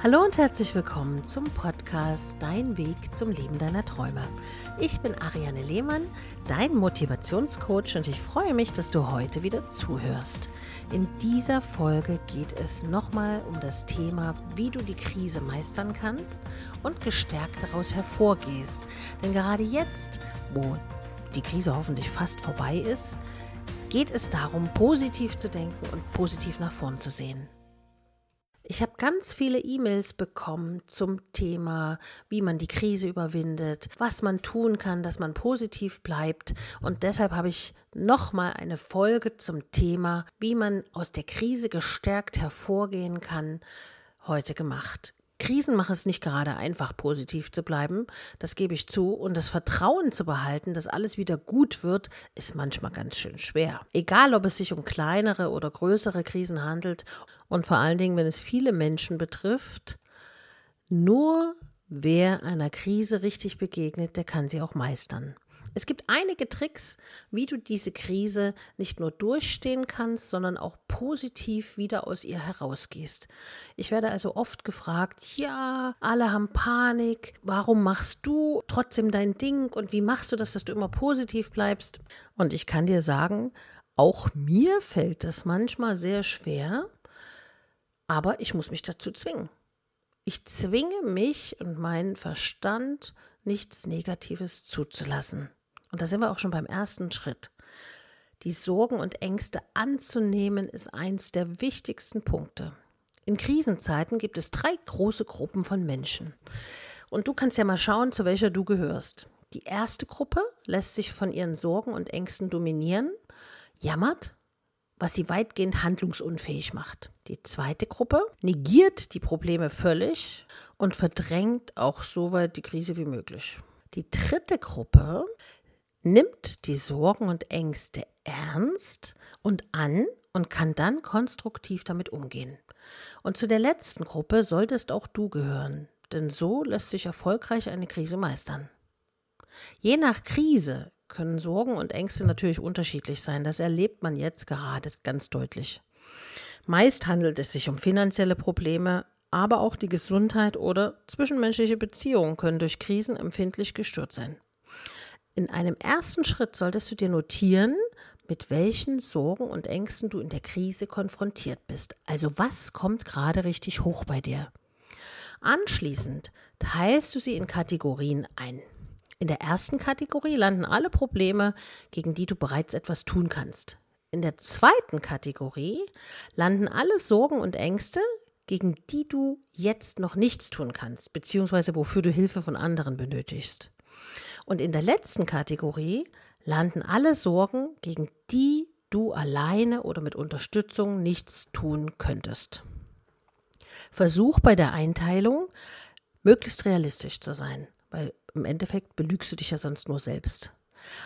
Hallo und herzlich willkommen zum Podcast Dein Weg zum Leben deiner Träume. Ich bin Ariane Lehmann, dein Motivationscoach und ich freue mich, dass du heute wieder zuhörst. In dieser Folge geht es nochmal um das Thema, wie du die Krise meistern kannst und gestärkt daraus hervorgehst. Denn gerade jetzt, wo die Krise hoffentlich fast vorbei ist, geht es darum, positiv zu denken und positiv nach vorn zu sehen. Ich habe ganz viele E-Mails bekommen zum Thema, wie man die Krise überwindet, was man tun kann, dass man positiv bleibt. Und deshalb habe ich nochmal eine Folge zum Thema, wie man aus der Krise gestärkt hervorgehen kann, heute gemacht. Krisen machen es nicht gerade einfach, positiv zu bleiben, das gebe ich zu, und das Vertrauen zu behalten, dass alles wieder gut wird, ist manchmal ganz schön schwer. Egal, ob es sich um kleinere oder größere Krisen handelt und vor allen Dingen, wenn es viele Menschen betrifft, nur wer einer Krise richtig begegnet, der kann sie auch meistern. Es gibt einige Tricks, wie du diese Krise nicht nur durchstehen kannst, sondern auch positiv wieder aus ihr herausgehst. Ich werde also oft gefragt, ja, alle haben Panik, warum machst du trotzdem dein Ding und wie machst du das, dass du immer positiv bleibst? Und ich kann dir sagen, auch mir fällt das manchmal sehr schwer, aber ich muss mich dazu zwingen. Ich zwinge mich und meinen Verstand, nichts Negatives zuzulassen. Und da sind wir auch schon beim ersten Schritt. Die Sorgen und Ängste anzunehmen ist eins der wichtigsten Punkte. In Krisenzeiten gibt es drei große Gruppen von Menschen. Und du kannst ja mal schauen, zu welcher du gehörst. Die erste Gruppe lässt sich von ihren Sorgen und Ängsten dominieren, jammert, was sie weitgehend handlungsunfähig macht. Die zweite Gruppe negiert die Probleme völlig und verdrängt auch so weit die Krise wie möglich. Die dritte Gruppe nimmt die Sorgen und Ängste ernst und an und kann dann konstruktiv damit umgehen. Und zu der letzten Gruppe solltest auch du gehören, denn so lässt sich erfolgreich eine Krise meistern. Je nach Krise können Sorgen und Ängste natürlich unterschiedlich sein, das erlebt man jetzt gerade ganz deutlich. Meist handelt es sich um finanzielle Probleme, aber auch die Gesundheit oder zwischenmenschliche Beziehungen können durch Krisen empfindlich gestört sein. In einem ersten Schritt solltest du dir notieren, mit welchen Sorgen und Ängsten du in der Krise konfrontiert bist. Also was kommt gerade richtig hoch bei dir? Anschließend teilst du sie in Kategorien ein. In der ersten Kategorie landen alle Probleme, gegen die du bereits etwas tun kannst. In der zweiten Kategorie landen alle Sorgen und Ängste, gegen die du jetzt noch nichts tun kannst, beziehungsweise wofür du Hilfe von anderen benötigst. Und in der letzten Kategorie landen alle Sorgen, gegen die du alleine oder mit Unterstützung nichts tun könntest. Versuch bei der Einteilung möglichst realistisch zu sein, weil im Endeffekt belügst du dich ja sonst nur selbst.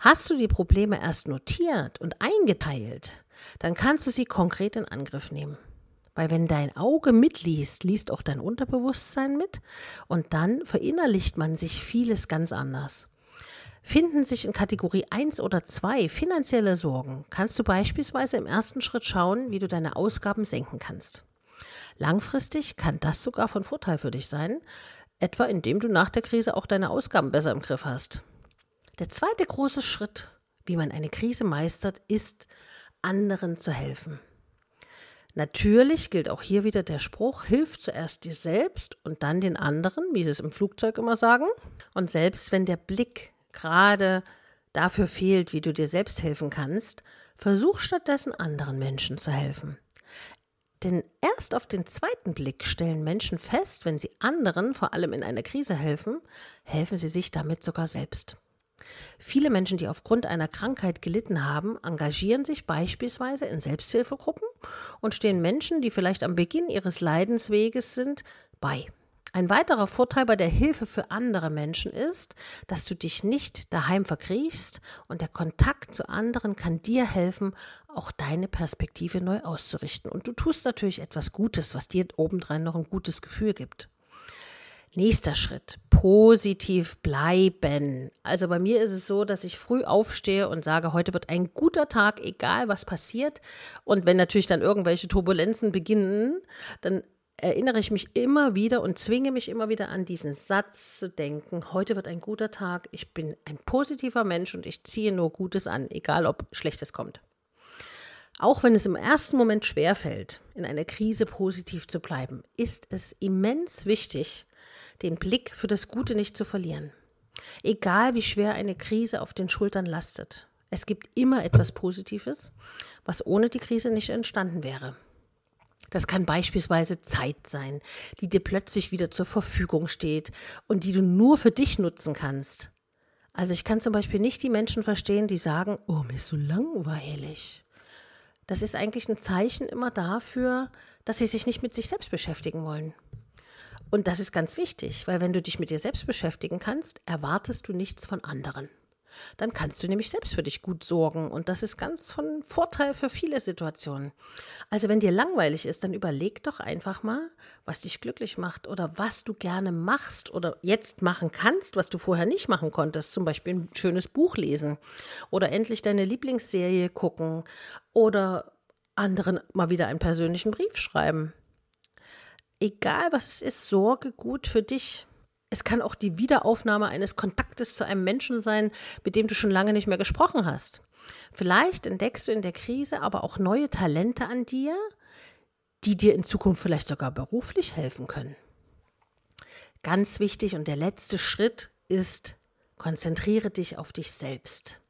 Hast du die Probleme erst notiert und eingeteilt, dann kannst du sie konkret in Angriff nehmen. Weil wenn dein Auge mitliest, liest auch dein Unterbewusstsein mit und dann verinnerlicht man sich vieles ganz anders. Finden sich in Kategorie 1 oder 2 finanzielle Sorgen, kannst du beispielsweise im ersten Schritt schauen, wie du deine Ausgaben senken kannst. Langfristig kann das sogar von Vorteil für dich sein, etwa indem du nach der Krise auch deine Ausgaben besser im Griff hast. Der zweite große Schritt, wie man eine Krise meistert, ist, anderen zu helfen. Natürlich gilt auch hier wieder der Spruch, hilf zuerst dir selbst und dann den anderen, wie sie es im Flugzeug immer sagen. Und selbst wenn der Blick gerade dafür fehlt, wie du dir selbst helfen kannst, versuch stattdessen anderen Menschen zu helfen. Denn erst auf den zweiten Blick stellen Menschen fest, wenn sie anderen, vor allem in einer Krise helfen, helfen sie sich damit sogar selbst. Viele Menschen, die aufgrund einer Krankheit gelitten haben, engagieren sich beispielsweise in Selbsthilfegruppen und stehen Menschen, die vielleicht am Beginn ihres Leidensweges sind, bei. Ein weiterer Vorteil bei der Hilfe für andere Menschen ist, dass du dich nicht daheim verkriechst und der Kontakt zu anderen kann dir helfen, auch deine Perspektive neu auszurichten. Und du tust natürlich etwas Gutes, was dir obendrein noch ein gutes Gefühl gibt. Nächster Schritt, positiv bleiben. Also bei mir ist es so, dass ich früh aufstehe und sage, heute wird ein guter Tag, egal was passiert. Und wenn natürlich dann irgendwelche Turbulenzen beginnen, dann erinnere ich mich immer wieder und zwinge mich immer wieder an diesen Satz zu denken, heute wird ein guter Tag, ich bin ein positiver Mensch und ich ziehe nur Gutes an, egal ob Schlechtes kommt. Auch wenn es im ersten Moment schwerfällt, in einer Krise positiv zu bleiben, ist es immens wichtig, den Blick für das Gute nicht zu verlieren. Egal wie schwer eine Krise auf den Schultern lastet, es gibt immer etwas Positives, was ohne die Krise nicht entstanden wäre. Das kann beispielsweise Zeit sein, die dir plötzlich wieder zur Verfügung steht und die du nur für dich nutzen kannst. Also ich kann zum Beispiel nicht die Menschen verstehen, die sagen, oh, mir ist so langweilig. Das ist eigentlich ein Zeichen immer dafür, dass sie sich nicht mit sich selbst beschäftigen wollen. Und das ist ganz wichtig, weil wenn du dich mit dir selbst beschäftigen kannst, erwartest du nichts von anderen dann kannst du nämlich selbst für dich gut sorgen. Und das ist ganz von Vorteil für viele Situationen. Also wenn dir langweilig ist, dann überleg doch einfach mal, was dich glücklich macht oder was du gerne machst oder jetzt machen kannst, was du vorher nicht machen konntest. Zum Beispiel ein schönes Buch lesen oder endlich deine Lieblingsserie gucken oder anderen mal wieder einen persönlichen Brief schreiben. Egal was es ist, sorge gut für dich. Es kann auch die Wiederaufnahme eines Kontaktes zu einem Menschen sein, mit dem du schon lange nicht mehr gesprochen hast. Vielleicht entdeckst du in der Krise aber auch neue Talente an dir, die dir in Zukunft vielleicht sogar beruflich helfen können. Ganz wichtig und der letzte Schritt ist, konzentriere dich auf dich selbst.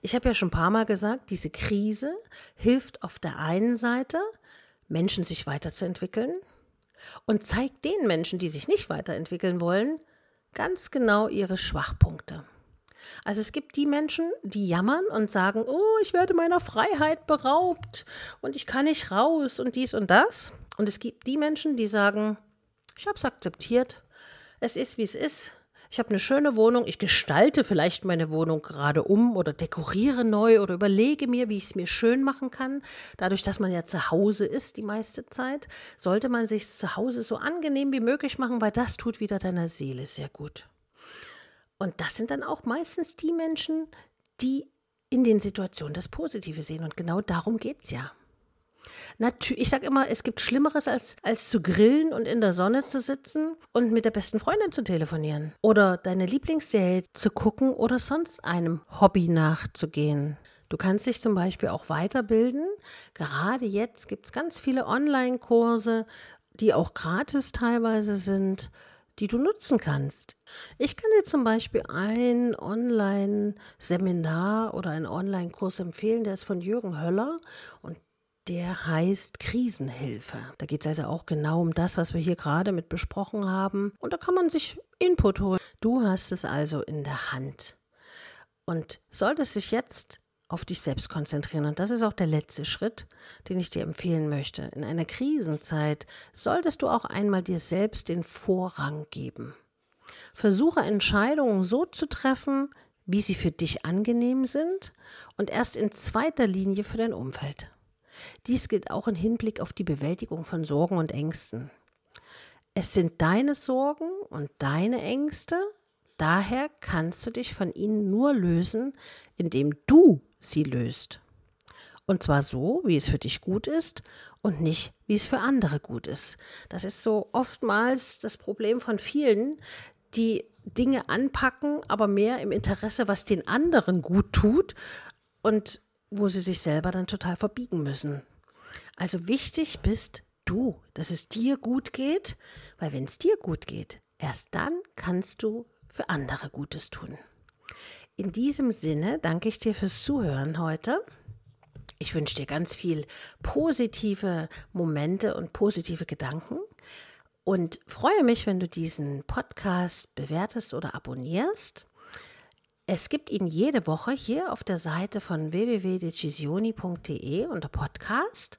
Ich habe ja schon ein paar Mal gesagt, diese Krise hilft auf der einen Seite, Menschen sich weiterzuentwickeln, und zeigt den Menschen, die sich nicht weiterentwickeln wollen, ganz genau ihre Schwachpunkte. Also es gibt die Menschen, die jammern und sagen, oh, ich werde meiner Freiheit beraubt und ich kann nicht raus und dies und das. Und es gibt die Menschen, die sagen, ich habe es akzeptiert, es ist, wie es ist, ich habe eine schöne Wohnung, ich gestalte vielleicht meine Wohnung gerade um oder dekoriere neu oder überlege mir, wie ich es mir schön machen kann. Dadurch, dass man ja zu Hause ist die meiste Zeit, sollte man sich zu Hause so angenehm wie möglich machen, weil das tut wieder deiner Seele sehr gut. Und das sind dann auch meistens die Menschen, die in den Situationen das Positive sehen. Und genau darum geht es ja. Natürlich, ich sage immer, es gibt Schlimmeres, als, als zu grillen und in der Sonne zu sitzen und mit der besten Freundin zu telefonieren. Oder deine Lieblingsserie zu gucken oder sonst einem Hobby nachzugehen. Du kannst dich zum Beispiel auch weiterbilden. Gerade jetzt gibt es ganz viele Online-Kurse, die auch gratis teilweise sind, die du nutzen kannst. Ich kann dir zum Beispiel ein Online-Seminar oder einen Online-Kurs empfehlen, der ist von Jürgen Höller und der heißt Krisenhilfe. Da geht es also auch genau um das, was wir hier gerade mit besprochen haben. Und da kann man sich Input holen. Du hast es also in der Hand. Und solltest dich jetzt auf dich selbst konzentrieren. Und das ist auch der letzte Schritt, den ich dir empfehlen möchte. In einer Krisenzeit solltest du auch einmal dir selbst den Vorrang geben. Versuche Entscheidungen so zu treffen, wie sie für dich angenehm sind und erst in zweiter Linie für dein Umfeld. Dies gilt auch im Hinblick auf die Bewältigung von Sorgen und Ängsten. Es sind deine Sorgen und deine Ängste, daher kannst du dich von ihnen nur lösen, indem du sie löst. Und zwar so, wie es für dich gut ist und nicht, wie es für andere gut ist. Das ist so oftmals das Problem von vielen, die Dinge anpacken, aber mehr im Interesse, was den anderen gut tut und wo sie sich selber dann total verbiegen müssen. Also wichtig bist du, dass es dir gut geht, weil wenn es dir gut geht, erst dann kannst du für andere Gutes tun. In diesem Sinne danke ich dir fürs Zuhören heute. Ich wünsche dir ganz viel positive Momente und positive Gedanken und freue mich, wenn du diesen Podcast bewertest oder abonnierst. Es gibt ihn jede Woche hier auf der Seite von www.decisioni.de unter Podcast.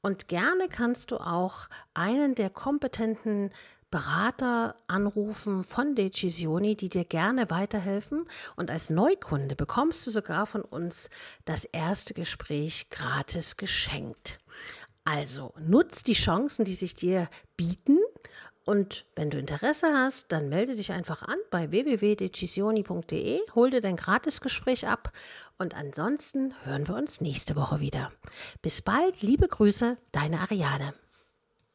Und gerne kannst du auch einen der kompetenten Berater anrufen von Decisioni, die dir gerne weiterhelfen. Und als Neukunde bekommst du sogar von uns das erste Gespräch gratis geschenkt. Also nutz die Chancen, die sich dir bieten und wenn du Interesse hast, dann melde dich einfach an bei www.decisioni.de, hol dir dein Gratisgespräch ab und ansonsten hören wir uns nächste Woche wieder. Bis bald, liebe Grüße, deine Ariane.